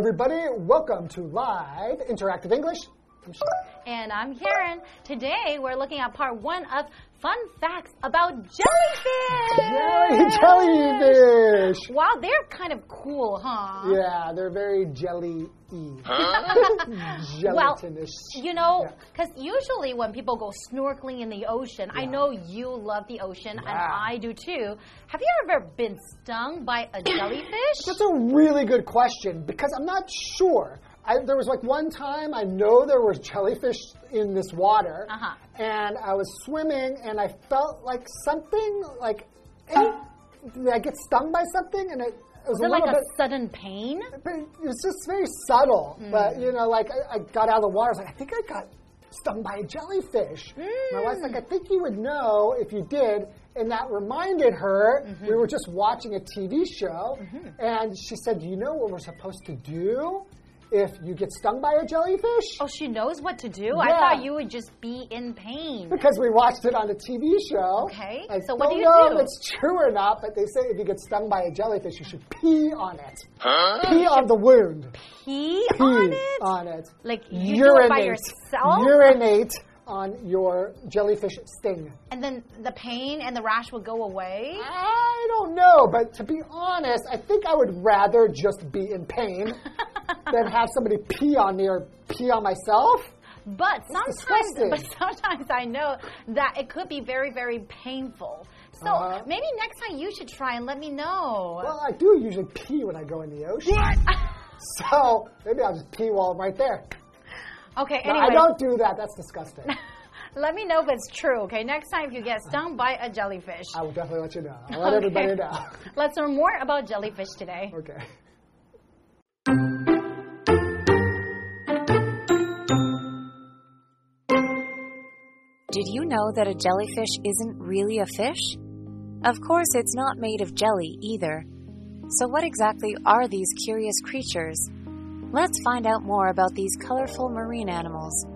everybody. Welcome to Live Interactive English. And I'm Karen. Today we're looking at part one of fun facts about jellyfish. Jellyfish! Wow, they're kind of cool, huh? Yeah, they're very jelly y. Well, Gelatinous. You know, Yeah. because usually when people go snorkeling in the ocean, I know you love the ocean, and I do too. Have you ever been stung by a jellyfish? That's a really good question because I'm not sure. I, there was like one time I know there was jellyfish in this water, Uh-huh. and I was swimming and I felt like something like I get stung by something and it, it was a it like little a bit. sudden pain? But it was just very subtle. But Hmm. you know, like I, I got out of the water, I was like, I think I got stung by a jellyfish. My wife's like, I think you would know if you did. And that reminded her Mm-hmm. we were just watching a TV show, and she said, Do you know what we're supposed to do if you get stung by a jellyfish? Oh, she knows what to do? I thought you would just be in pain. Because we watched it on a TV show. Okay, I so what don't you know do? if it's true or not, but they say if you get stung by a jellyfish, you should pee on it. Pee on the wound. Pee Pee on it? on it. Like you do it by yourself? Urinate on your jellyfish sting. and then the pain and the rash will go away? I don't know, but to be honest, I think I would rather just be in pain than have somebody pee on me or pee on myself. But sometimes, but sometimes I know that it could be very, very painful. So Uh-huh. maybe next time you should try and let me know. Well, I do usually pee when I go in the ocean. So maybe I'll just pee while I'm right there. okay, No, anyway. I don't do that. That's disgusting. Let me know if it's true, okay? Next time if you get stung by a jellyfish. I will definitely let you know. I'll let everybody know. Let's learn more about jellyfish today. Okay. Did you know that a jellyfish isn't really a fish? Of course, it's not made of jelly either. So, what exactly are these curious creatures? Let's find out more about these colorful marine animals.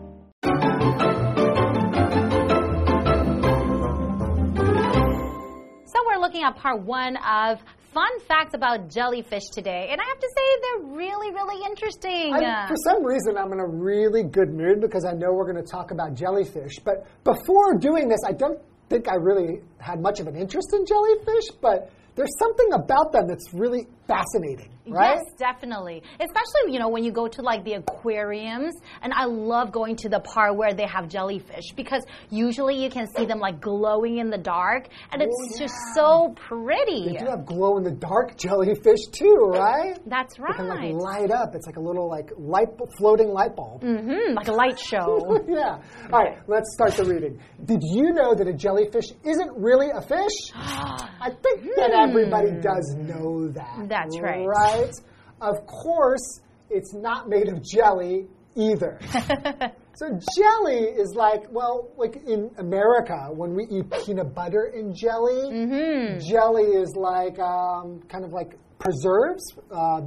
So we're looking at part one of fun facts about jellyfish today. And I have to say, they're really, really interesting. I, for some reason, I'm in a really good mood because I know we're going to talk about jellyfish. But before doing this, I don't think I really had much of an interest in jellyfish, but there's something about them that's really fascinating, right? Yes, definitely. Especially, you know, when you go to like the aquariums, and I love going to the part where they have jellyfish because usually you can see them like glowing in the dark, and it's Oh, just so pretty. They do have glow in the dark jellyfish too, right? That's right. They can like light up. It's like a little like light floating light bulb. Mm-hmm, like a light show. yeah. All right, let's start the reading. Did you know that a jellyfish isn't really a fish? I think that everybody does know that. That's right. Right? Of course, it's not made of jelly either. so jelly is like, well, like in America, when we eat peanut butter and jelly, Mm-hmm. jelly is like um, kind of like preserves, uh,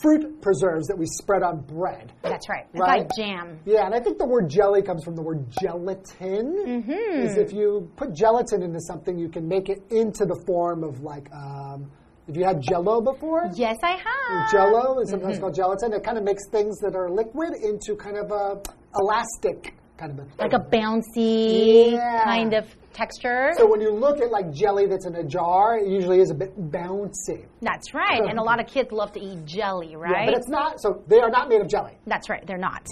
fruit preserves that we spread on bread. That's right. It's Right? like jam. Yeah, and I think the word jelly comes from the word gelatin. Mm-hmm. Is if you put gelatin into something, you can make it into the form of like, um, have you had Jello before? Yes, I have. Jello is sometimes Mm-hmm. called gelatin. It kind of makes things that are liquid into kind of a elastic kind of a thing. Like a bouncy Yeah. kind of texture. so when you look at like jelly that's in a jar, it usually is a bit bouncy. That's right. And a lot of kids love to eat jelly, right? Yeah, but it's not. So they are not made of jelly. That's right, they're not.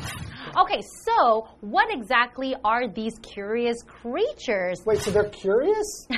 Okay, so what exactly are these curious creatures? Wait, so they're curious?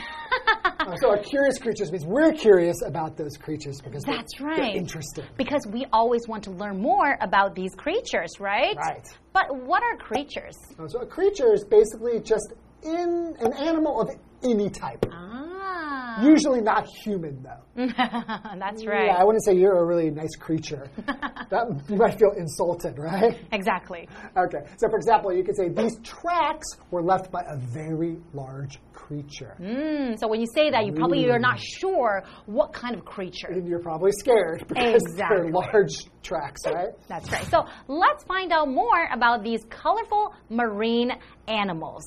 Uh, so our curious creatures means we're curious about those creatures because they're- That's they're right. interesting. Because we always want to learn more about these creatures, right? Right. But what are creatures? Uh, So a creature is basically just in an animal of any type. Ah. Usually not human though. That's right. Yeah, I wouldn't say you're a really nice creature. that you might feel insulted, right? Exactly. Okay. So for example, you could say these tracks were left by a very large creature. Mm, so when you say that, you probably are not sure what kind of creature. And you're probably scared because Exactly. they're large tracks, right? That's right. So let's find out more about these colorful marine animals.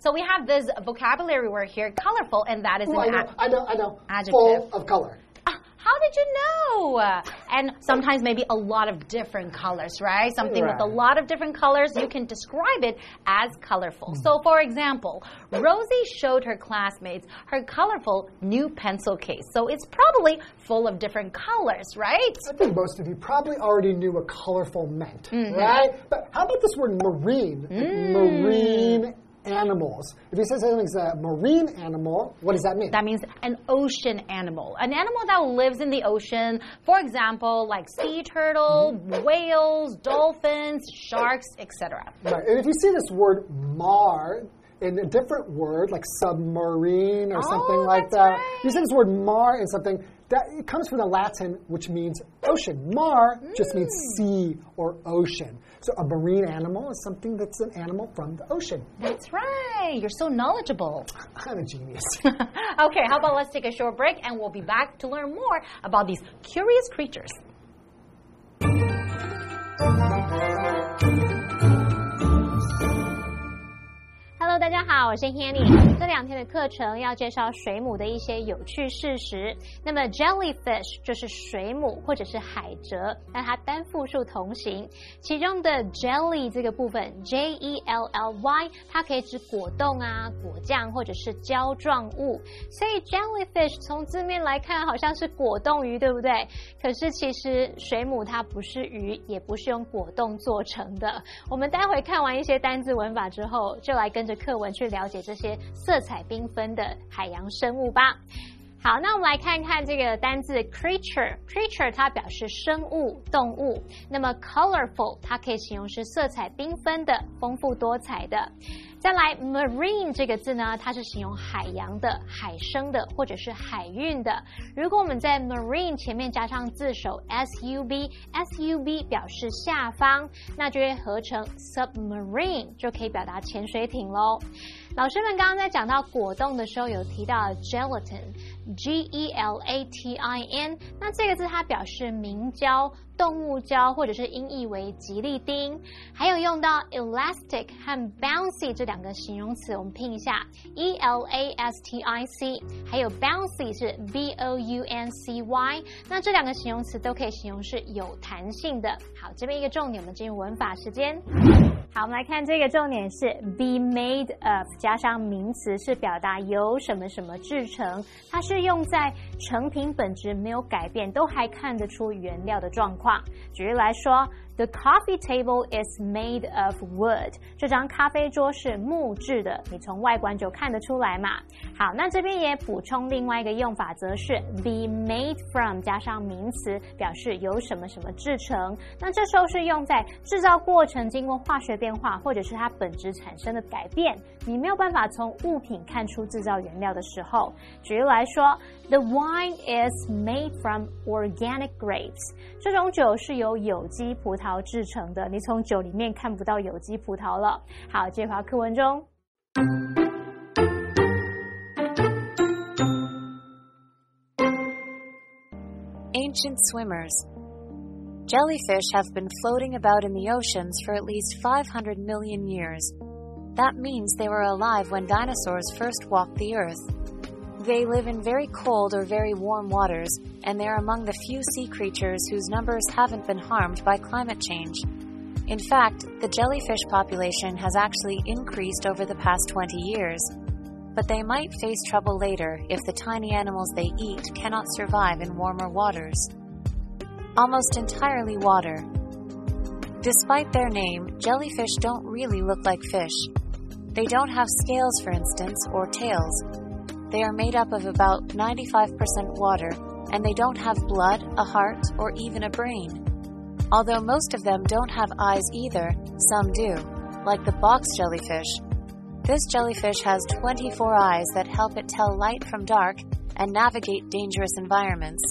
So we have this vocabulary word here, colorful, and that is Oh, I an know, I know, I know. Adjective. Full of color. Ah, How did you know? And sometimes maybe a lot of different colors, right? Something with a lot of different colors, you can describe it as colorful. So, for example, Rosie showed her classmates her colorful new pencil case. So, it's probably full of different colors, right? I think most of you probably already knew what colorful meant, Mm-hmm. right? But how about this word marine? Like Mm. Marine animals. If you say something's a marine animal, what does that mean? That means an ocean animal, an animal that lives in the ocean. For example, like sea turtle, whales, dolphins, sharks, etc. Right. And if you see this word mar in a different word, like submarine or oh, something Oh, like that, right. you see this word mar in something that it comes from the Latin, which means ocean. Mar just means Mm. sea or ocean. So a marine animal is something that's an animal from the ocean. That's right. You're so knowledgeable. I'm a genius. okay, how about let's take a short break and we'll be back to learn more about these curious creatures. 大家好，我是 Hanny。这两天的课程要介绍水母的一些有趣事实。那么 jellyfish 就是水母或者是海蜇，那它单复数同形。其中的 jelly 这个部分 J E L L Y，它可以指果冻啊、果酱或者是胶状物。所以 jellyfish 从字面来看好像是果冻鱼，对不对？可是其实水母它不是鱼，也不是用果冻做成的。我们待会看完一些单字文法之后，就来跟着课文去了解这些色彩缤纷的海洋生物吧。好，那我们来看看这个单字 creature。creature 它表示生物、动物。那么 colorful 它可以形容是色彩缤纷的、丰富多彩的。再来，marine 这个字呢，它是形容海洋的、海生的或者是海运的。如果我们在 marine 前面加上字首 sub，sub 表示下方，那就会合成 submarine，就可以表达潜水艇喽。老师们刚刚在讲到果冻的时候，有提到 gelatin，G E L A T I N，那这个字它表示明胶、动物胶，或者是音译为吉利丁。还有用到 elastic 和 bouncy 这两个形容词，我们拼一下 E L A S T I C，还有 bouncy 是 B O U N C Y，那这两个形容词都可以形容是有弹性的。好，这边一个重点，我们进入文法时间。好，我们来看这个重点是 be made of 加上名词，是表达由什么什么制成，它是用在成品本质没有改变，都还看得出原料的状况。举例来说。The coffee table is made of wood。这张咖啡桌是木质的，你从外观就看得出来嘛。好，那这边也补充另外一个用法，则是 be made from 加上名词，表示由什么什么制成。那这时候是用在制造过程经过化学变化，或者是它本质产生的改变，你没有办法从物品看出制造原料的时候。举例来说，The wine is made from organic grapes。这种酒是由有机葡萄 制成的，你从酒里面看不到有机葡萄了。好，接回到课文中。 Ancient swimmers. Jellyfish have been floating about in the oceans for at least 500 million years. That means they were alive when dinosaurs first walked the earth. They live in very cold or very warm waters, and they're among the few sea creatures whose numbers haven't been harmed by climate change. In fact, the jellyfish population has actually increased over the past 20 years. But they might face trouble later if the tiny animals they eat cannot survive in warmer waters. Almost entirely water. Despite their name, jellyfish don't really look like fish. They don't have scales, for instance, or tails. They are made up of about 95% water, and they don't have blood, a heart, or even a brain. Although most of them don't have eyes either, some do, like the box jellyfish. This jellyfish has 24 eyes that help it tell light from dark and navigate dangerous environments.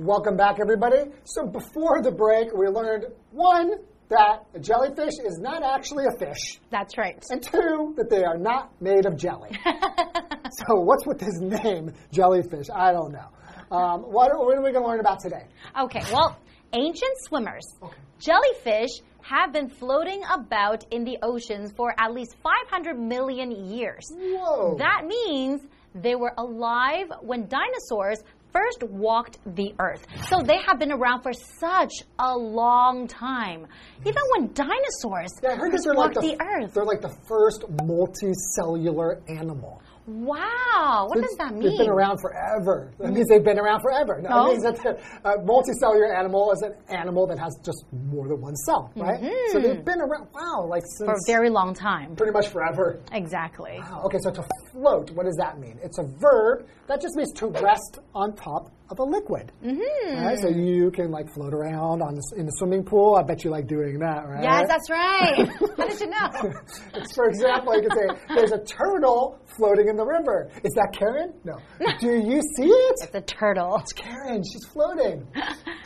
Welcome back, everybody. So before the break, we learned one, that a jellyfish is not actually a fish, That's right. and two, that they are not made of jelly. so what's with this name, jellyfish? I don't know. Um, what, what are we going to learn about today? Okay, well, ancient swimmers. Okay. Jellyfish have been floating about in the oceans for at least 500 million years. Whoa. That means they were alive when dinosaurs first walked the earth. So they have been around for such a long time. Even when dinosaurs Yeah, I heard first they're like walked the, the earth. They're like the first multicellular animal. Wow, what does that mean? They've been around forever. That means they've been around forever. No, Oh. It means that uh, multicellular animal is an animal that has just more than one cell, right? So they've been around, wow, like since Mm-hmm. For a very long time. pretty much forever. Exactly. Wow, Okay, so to float, what does that mean? It's a verb that just means to rest on top of a liquid. Mm-hmm. Right? So you can like float around on the, in the swimming pool. I bet you like doing that, right? Yes, that's right. How did you know? For example, you could say, there's a turtle floating in the river. Is that Karen? No. Do you see it? It's a turtle. It's Karen. She's floating.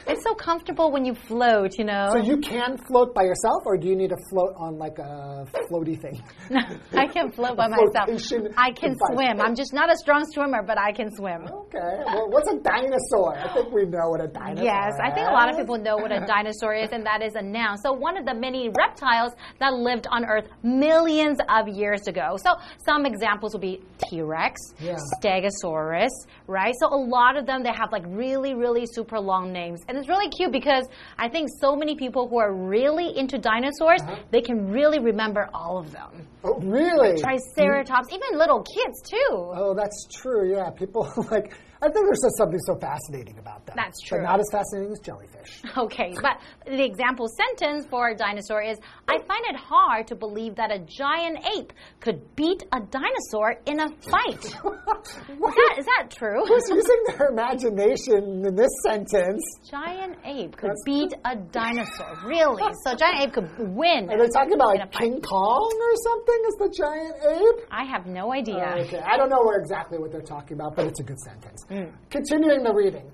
It's so comfortable when you float, you know. So you can float by yourself, or do you need to float on like a floaty thing? I can float by myself. I can swim. I'm just not a strong swimmer, but I can swim. Okay. Well, what's a dinosaur? I think we know what a dinosaur Yes, I think a lot of is. people know what a dinosaur is, and that is a noun. So, one of the many reptiles that lived on Earth millions of years ago. So, some examples would be T Rex, Yeah. Stegosaurus, right? So, a lot of them, they have like really, really super long names. And it's really cute because I think so many people who are really into dinosaurs, Uh-huh. they can really remember all of them. Oh, really? Triceratops, even little kids too. Oh, that's true. Yeah, people like. I think there's just something so fascinating about that. That's But true. not as fascinating as jellyfish. Okay, but the example sentence for a dinosaur is I find it hard to believe that a giant ape could beat a dinosaur in a fight. Is that, is that true? Who's using their imagination in this sentence? Giant ape could That's- beat a dinosaur. Really? So giant ape could win. Are they talking about like. King Kong or something Is the giant ape? I have no idea. Okay, I don't know exactly what they're talking about, but it's a good sentence. Mm. Continuing the reading,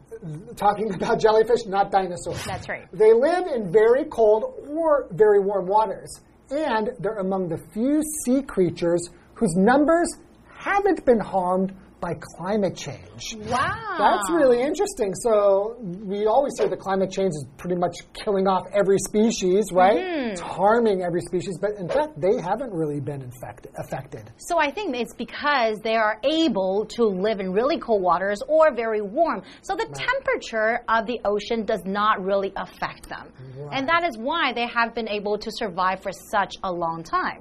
talking about jellyfish, not dinosaurs. That's right. They live in very cold or very warm waters, and they're among the few sea creatures whose numbers haven't been harmed by climate change. Wow. That's really interesting. So we always say that climate change is pretty much killing off every species, right? Mm-hmm. It's harming every species, but in fact, they haven't really been infected, affected. So I think it's because they are able to live in really cold waters or very warm. So the temperature of the ocean does not really affect them. And that is why they have been able to survive for such a long time.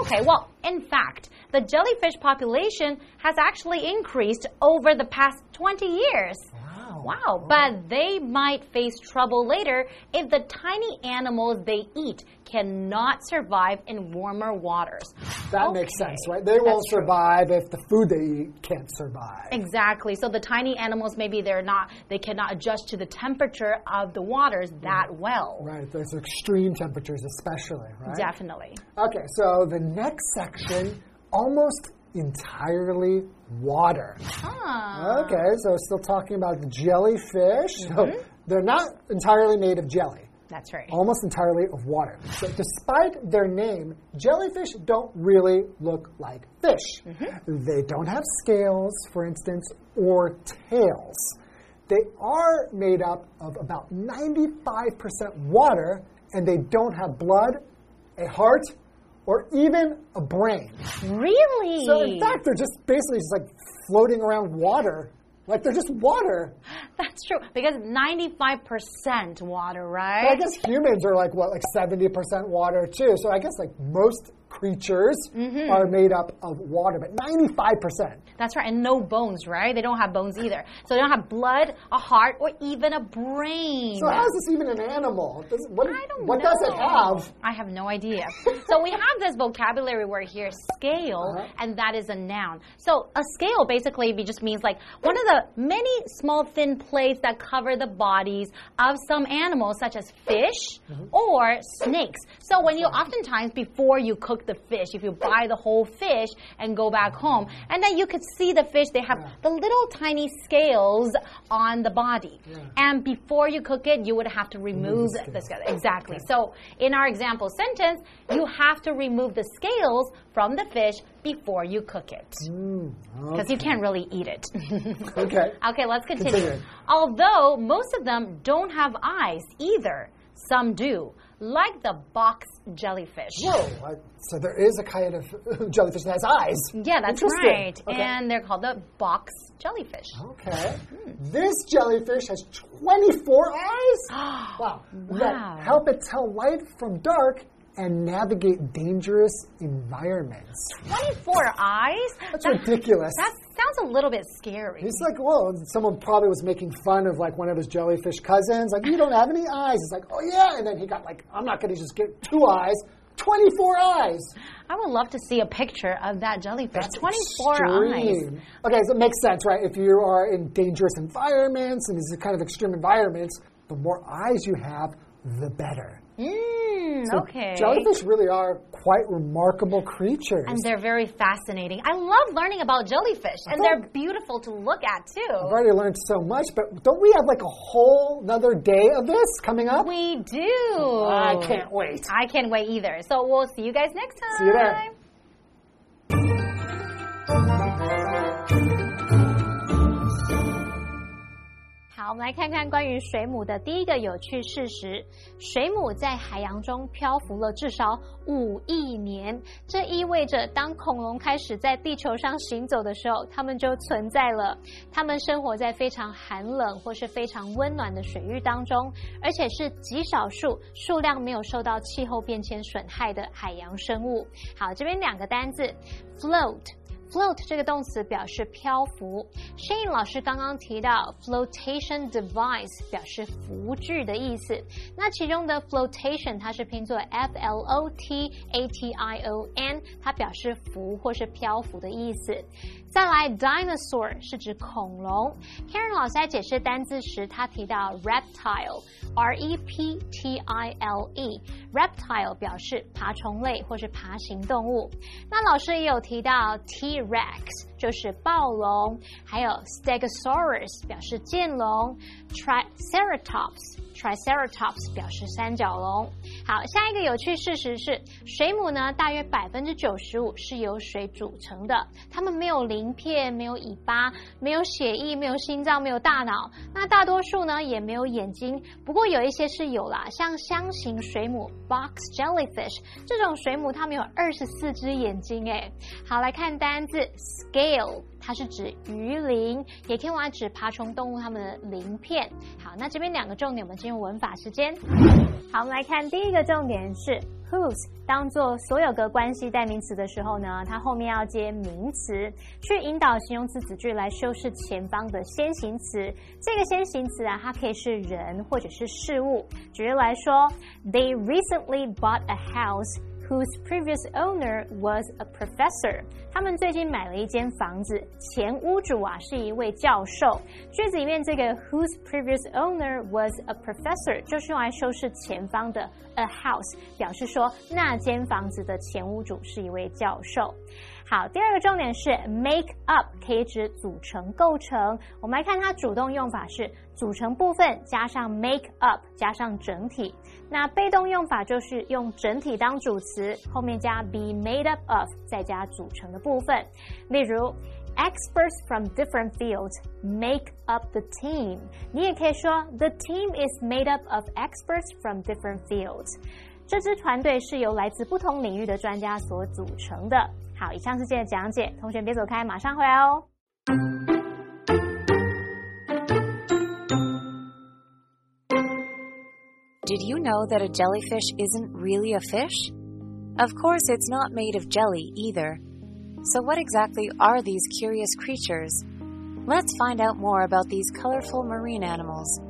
Okay, well, in fact, the jellyfish population has actually increased over the past 20 years. Wow. Wow, but they might face trouble later if the tiny animals they eat cannot survive in warmer waters. That makes sense, right? They won't true. survive if the food they eat can't survive. Exactly. So the tiny animals maybe they're not they cannot adjust to the temperature of the waters that mm. well. Right, those extreme temperatures, especially, right? Definitely. Okay, so the next section, almost entirely water. Ah. Okay, so still talking about the jellyfish. Mm-hmm. So they're not entirely made of jelly. That's right. almost entirely of water. So, despite their name, jellyfish don't really look like fish. They don't have scales, for instance, or tails. They are made up of about 95% water, and they don't have blood, a heart, or even a brain. Really? So, in fact, they're just basically just like floating around water. Like they're just water. That's true because 95% water, But I right? guess humans are like what, like seventy percent water too. So I guess like most creatures Mm-hmm. are made up of water, but ninety-five percent. That's right. And no bones, right? They don't have bones either. So they don't have blood, a heart, or even a brain. So how is this even an animal? Does, what I don't what does it have? I have no idea. so we have this vocabulary word here, scale, Uh-huh. and that is a noun. So a scale basically just means like one of the many small thin plates that cover the bodies of some animals, such as fish Mm-hmm. or snakes. So when you oftentimes before you cook cook the fish, if you buy the whole fish and go back home, and then you could see the fish, they have the little tiny scales on the body. And before you cook it, you would have to remove the the, scales. Exactly. So in our example sentence, you have to remove the scales from the fish before you cook it. Mm, because you can't really eat it. Okay. Okay, let's continue. Continue. Although most of them don't have eyes either, some do, like the box jellyfish. Whoa. I- So there is a kind of jellyfish that has eyes. Yeah, that's right. Okay. And they're called the box jellyfish. Okay. Hmm. This jellyfish has 24 eyes? wow. Wow. That help it tell light from dark and navigate dangerous environments. 24 eyes? That's That- ridiculous. That sounds a little bit scary. It's like, well, someone probably was making fun of like one of his jellyfish cousins. Like, you don't have any eyes. It's like, oh yeah. And then he got like, I'm not going to just get two eyes, 24 eyes. I would love to see a picture of that jellyfish. That's 24 eyes. Okay, so it makes sense, right? If you are in dangerous environments and these kind of extreme environments, the more eyes you have, the better. Mm, So okay. Jellyfish really are quite remarkable creatures. And they're very fascinating. I love learning about jellyfish, and they're beautiful to look at too. I've already learned so much, but don't we have like a whole another day of this coming up? We do. I can't wait. I can't wait either. So we'll see you guys next time. See you there. 好，我们来看看关于水母的第一个有趣事实：水母在海洋中漂浮了至少五亿年。这意味着，当恐龙开始在地球上行走的时候，它们就存在了。它们生活在非常寒冷或是非常温暖的水域当中，而且是极少数数量没有受到气候变迁损害的海洋生物。好，这边两个单字：float。Float 这个动词表示漂浮。Shane 老师刚刚提到 flotation device 表示浮具的意思。那其中的 flotation 它是拼作 F L O T A T I O N，它表示浮或是漂浮的意思。再来，dinosaur 是指恐龙。Karen 老师在解释单字时，他提到 reptile，R E P T I L E，reptile 表示爬虫类或是爬行动物。那老师也有提到 t Rex 就是暴龙，还有 Stegosaurus 表示剑龙，Triceratops。Triceratops 表示三角龙。好，下一个有趣事实是，水母呢，大约百分之九十五是由水组成的。它们没有鳞片，没有尾巴，没有血液，没有心脏，没有大脑。那大多数呢，也没有眼睛。不过有一些是有啦，像箱型水母 （box jellyfish） 这种水母，它们有二十四只眼睛。哎，好，来看单字 scale。它是指鱼鳞，也可以用来指爬虫动物它们的鳞片。好，那这边两个重点，我们进入文法时间。好，我们来看第一个重点是 whose 当做所有格关系代名词的时候呢，它后面要接名词，去引导形容词子句来修饰前方的先行词。这个先行词啊，它可以是人或者是事物。举例来说，They recently bought a house. Whose previous owner was a professor。他们最近买了一间房子，前屋主啊是一位教授。句子里面这个 whose previous owner was a professor 就是用来修饰前方的 a house，表示说那间房子的前屋主是一位教授。好，第二个重点是 make up 可以指组成、构成。我们来看它主动用法是组成部分加上 make up 加上整体。那被动用法就是用整体当主词，后面加 be made up of 再加组成的部分。例如。Experts from different fields make up the team。你也可以说 The team is made up of experts from different fields。这支团队是由来自不同领域的专家所组成的。好，以上是今天的讲解，同学别走开，马上回来哦。Did you know that a jellyfish isn't really a fish? Of course, it's not made of jelly either. So, what exactly are these curious creatures? Let's find out more about these colorful marine animals.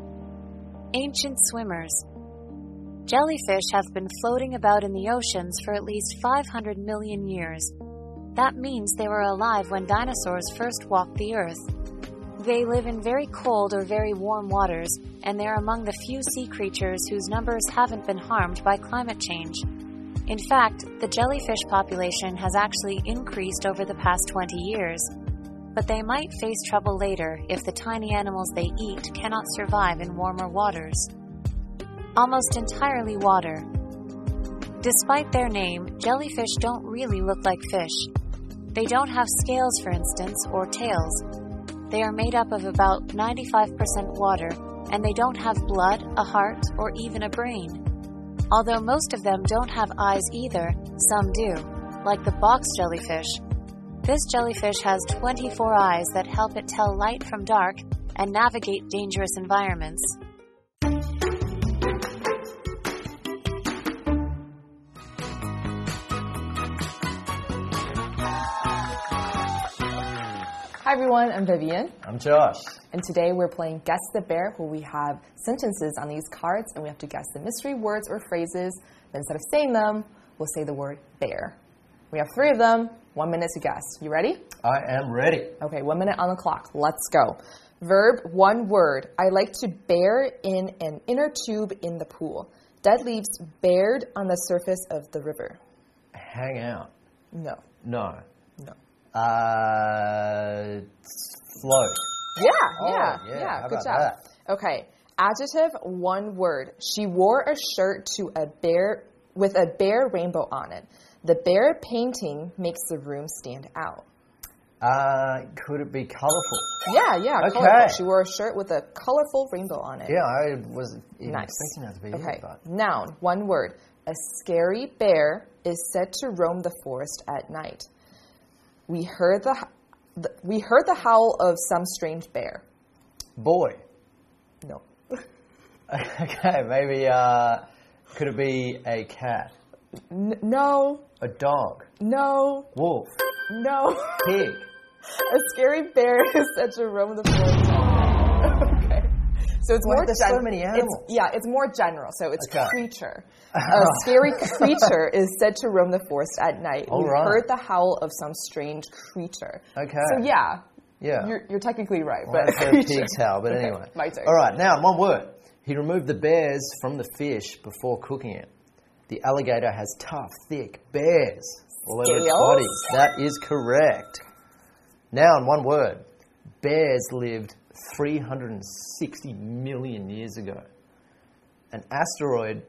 Ancient swimmers. Jellyfish have been floating about in the oceans for at least 500 million years. That means they were alive when dinosaurs first walked the earth. They live in very cold or very warm waters, and they're among the few sea creatures whose numbers haven't been harmed by climate change. In fact, the jellyfish population has actually increased over the past 20 years. But they might face trouble later if the tiny animals they eat cannot survive in warmer waters. Almost entirely water. Despite their name, jellyfish don't really look like fish. They don't have scales, for instance, or tails. They are made up of about 95% water, and they don't have blood, a heart, or even a brain. Although most of them don't have eyes either, some do, like the box jellyfish. This jellyfish has 24 eyes that help it tell light from dark and navigate dangerous environments. Everyone, I'm Vivian, I'm Josh. and today we're playing Guess the Bear, where we have sentences on these cards and we have to guess the mystery words or phrases. But instead of saying them, we'll say the word bear. We have three of them, one minute to guess. You ready? I am ready. Okay, one minute on the clock. Let's go. Verb, one word. I like to bear in an inner tube in the pool. Dead leaves bared on the surface of the river. Hang out. No. No. Uh, float. Yeah, Oh, yeah, yeah, yeah. Good job. Okay. Adjective, one word. She wore a shirt to a bear with a bear rainbow on it. The bear painting makes the room stand out. Uh, could it be colourful? Yeah, yeah. Okay. colorful. She wore a shirt with a colorful rainbow on it. Yeah, I was even Nice. thinking that to be Okay. it, but Noun, one word. A scary bear is said to roam the forest at night. We heard the, the we heard the howl of some strange bear. boy. No. Okay, maybe. Uh, could it be a cat, N- no. a dog, No. wolf, No. pig? A scary bear is said to roam the forest. So it's more there's gen- so many it's- yeah, it's more general. So it's Okay. creature. A scary creature is said to roam the forest at night. All we right. heard the howl of some strange creature. Okay. So yeah, Yeah. you're, you're technically right, Well, but creature. pig's howl, but Okay, anyway. my turn. All right, now one word. He removed the bears from the fish before cooking it. The alligator has tough, thick bears all over its body. That is correct. Now, in one word, bears lived 360 million years ago. An asteroid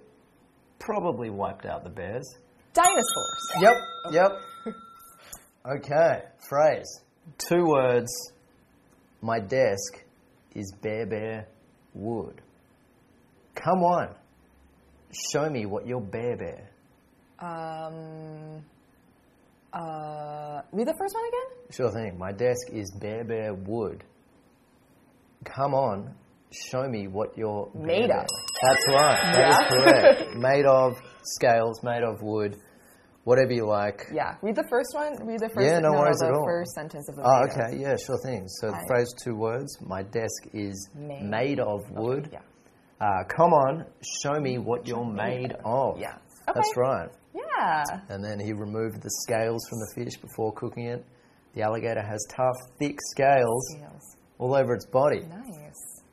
probably wiped out the bears. Dinosaurs. Yep, yep. Okay, phrase. Two words. My desk is bare, bare wood. Come on. Show me what you're bare, bare. Um. Uh. Read the first one again. Sure thing. My desk is bare, bare wood. Come on. Show me what you're Made of. That's right. That is Yeah. correct. made of scales, made of wood, whatever you like. Yeah. Read the first one. Read the first. Yeah, no worries the at all. first sentence of the. Oh, made of. okay, yeah, sure thing. So the phrase, two words. My desk is Made. made, of wood. Yeah. Uh, come on, show me what you're made of. Yeah. Okay. That's right. Yeah. And then he removed the scales from the fish before cooking it. The alligator has tough, thick scales Scales. All over its body. Nice.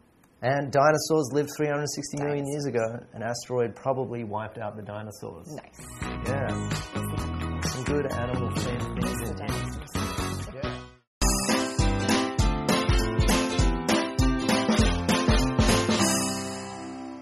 And dinosaurs lived 360 million years ago. An asteroid probably wiped out the dinosaurs. Nice. Yeah. Some good animal